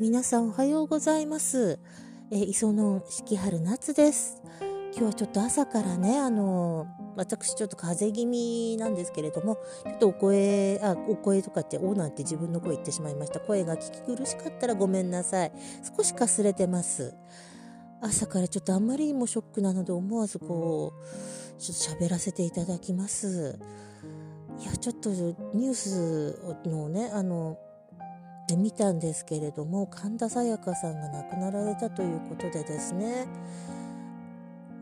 皆さんおはようございます。えー、磯野四季春夏です。今日はちょっと朝からね、あのー、私ちょっと風邪気味なんですけれども、ちょっとお声、あ、お声とかって、おなんて自分の声言ってしまいました。声が聞き苦しかったらごめんなさい。少しかすれてます。朝からちょっとあんまりにもショックなので思わずこう、ちょっと喋らせていただきます。いや、ちょっとニュースのね、あの、見たんですけれども神田沙也加さんが亡くなられたということでですね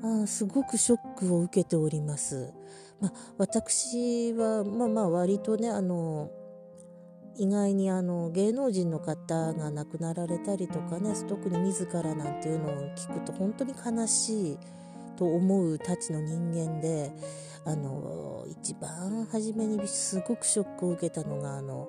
あすごくショックを受けております。まあ、私は、まあまあ割とねあの意外にあの芸能人の方が亡くなられたりとかね特に自らなんていうのを聞くと本当に悲しいと思うたちの人間であの一番初めにすごくショックを受けたのがあの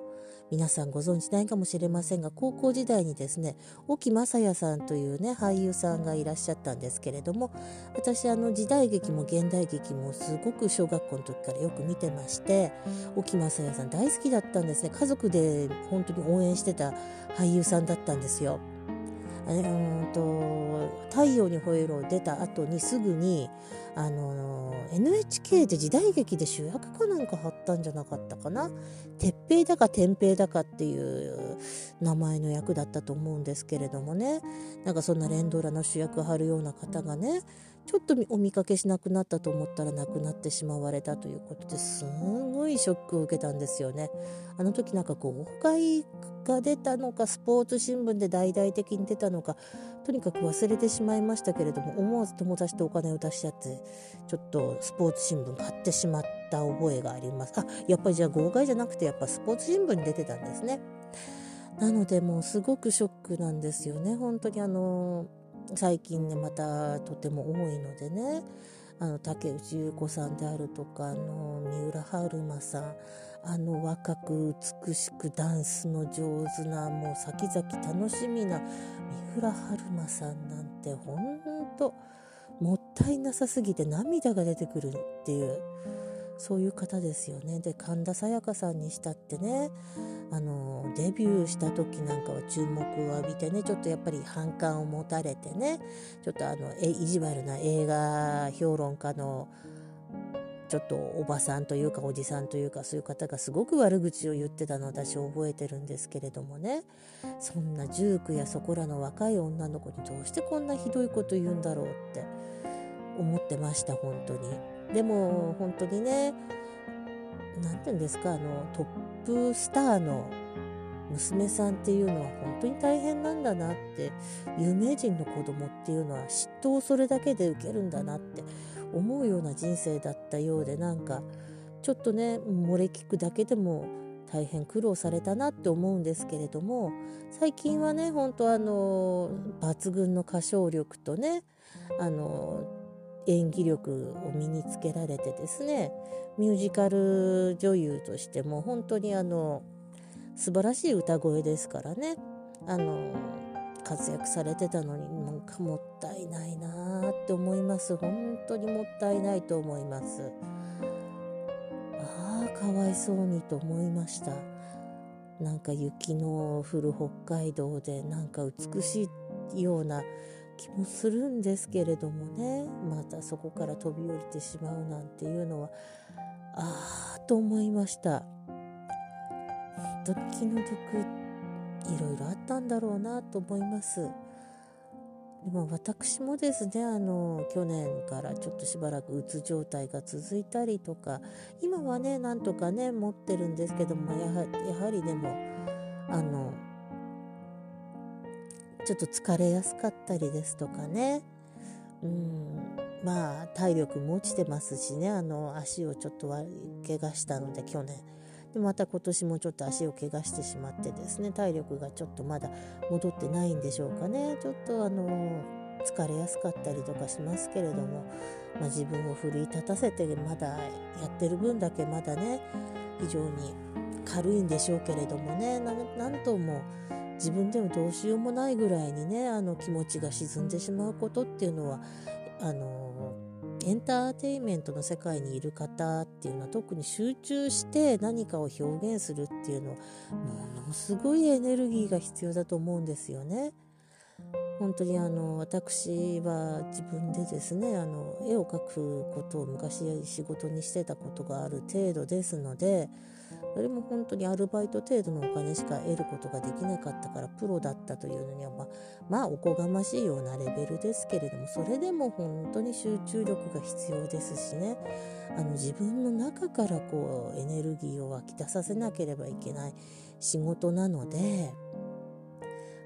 皆さんご存知ないかもしれませんが高校時代にですね沖雅也さんというね俳優さんがいらっしゃったんですけれども私あの時代劇も現代劇もすごく小学校の時からよく見てまして沖雅也さん大好きだったんですね家族で本当に応援してた俳優さんだったんですよ。うんと「太陽に吠えろ」出た後にすぐにあの NHK で時代劇で主役かなんか貼ったんじゃなかったかな鉄平だか天平だかっていう名前の役だったと思うんですけれどもねなんかそんな連ドラの主役張るような方がねちょっとお見かけしなくなったと思ったら亡くなってしまわれたということですごいショックを受けたんですよね。あの時なんかこう誤解が出たのかスポーツ新聞で大々的に出たのかとにかく忘れてしまいましたけれども思わず友達とお金を出しちゃってちょっとスポーツ新聞買ってしまった覚えがあります。あやっぱりじゃあ号外じゃなくてやっぱスポーツ新聞に出てたんですね。なのでもうすごくショックなんですよね本当にあのー最近ねまたとても多いのでねあの竹内優子さんであるとかあの三浦春馬さんあの若く美しくダンスの上手なもう先々楽しみな三浦春馬さんなんてほんともったいなさすぎて涙が出てくるっていう。そういう方ですよね。で神田沙也加さんにしたってねあのデビューした時なんかは注目を浴びてねちょっとやっぱり反感を持たれてねちょっとあのえ意地悪な映画評論家のちょっとおばさんというかおじさんというかそういう方がすごく悪口を言ってたのを私覚えてるんですけれどもねそんな19やそこらの若い女の子にどうしてこんなひどいこと言うんだろうって思ってました本当に。でも本当にね何て言うんですかあのトップスターの娘さんっていうのは本当に大変なんだなって有名人の子供っていうのは嫉妬をそれだけで受けるんだなって思うような人生だったようでなんかちょっとね漏れ聞くだけでも大変苦労されたなって思うんですけれども最近はね本当あの抜群の歌唱力とねあの演技力を身につけられてですねミュージカル女優としても本当にあの素晴らしい歌声ですからね。あの活躍されてたのになんかもったいないなって思います。本当にもったいないと思います。ああかわいそうにと思いました。なんか雪の降る北海道でなんか美しいような気もするんですけれどもね。またそこから飛び降りてしまうなんていうのはああと思いました。本当に気の毒いろいろあったんだろうなと思います。でも私もですねあの去年からちょっとしばらくうつ状態が続いたりとか今はねなんとかね持ってるんですけどもやはりでもあのちょっと疲れやすかったりですとかね。うん。まあ体力も落ちてますしね。あの足をちょっと怪我したので去年。でまた今年もちょっと足を怪我してしまってですね。体力がちょっとまだ戻ってないんでしょうかね。ちょっとあの疲れやすかったりとかしますけれども、まあ、自分を奮い立たせてまだやってる分だけまだね非常に軽いんでしょうけれどもね。なんとも自分でもどうしようもないぐらいにねあの気持ちが沈んでしまうことっていうのはあのエンターテインメントの世界にいる方っていうのは特に集中して何かを表現するっていうのはものすごいエネルギーが必要だと思うんですよね。本当にあの私は自分でですねあの絵を描くことを昔仕事にしてたことがある程度ですのでそれも本当にアルバイト程度のお金しか得ることができなかったからプロだったというのにはまあ、まあ、おこがましいようなレベルですけれどもそれでも本当に集中力が必要ですしね。あの自分の中からこうエネルギーを湧き出させなければいけない仕事なので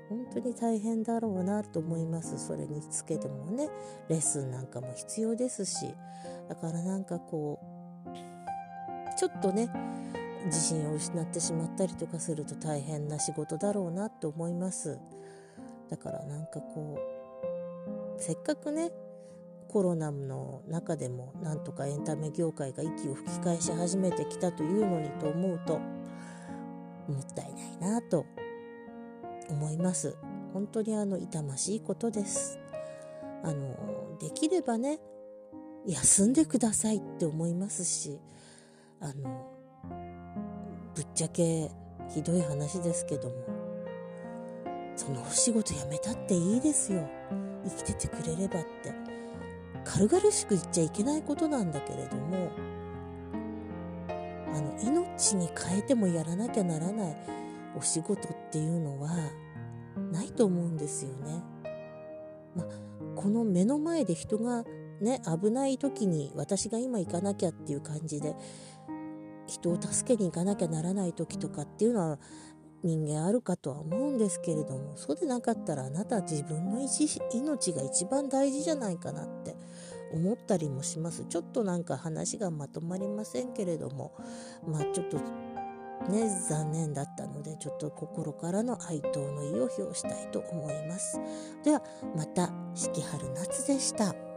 本当に大変だろうなと思います。それにつけてもねレッスンなんかも必要ですし。だからなんかこうちょっとね自信を失ってしまったりとかすると大変な仕事だろうなと思います。だからなんかこうせっかくねコロナの中でもなんとかエンタメ業界が息を吹き返し始めてきたというのにと思うともったいないなと思います。本当にあの痛ましいことです。あのできればね休んでくださいって思いますしあのぶっちゃけひどい話ですけどもそのお仕事辞めたっていいですよ。生きててくれればって。軽々しく言っちゃいけないことなんだけれどもあの命に変えてもやらなきゃならない。お仕事っていうのはないと思うんですよね。まこの目の前で人がね危ない時に私が今行かなきゃっていう感じで人を助けに行かなきゃならない時とかっていうのは人間あるかとは思うんですけれどもそうでなかったらあなた自分の命が一番大事じゃないかなって思ったりもしますちょっとなんか話がまとまりませんけれどもまあちょっとね残念だったのでちょっと心からの哀悼の意を表したいと思いますではまた四季春夏でした。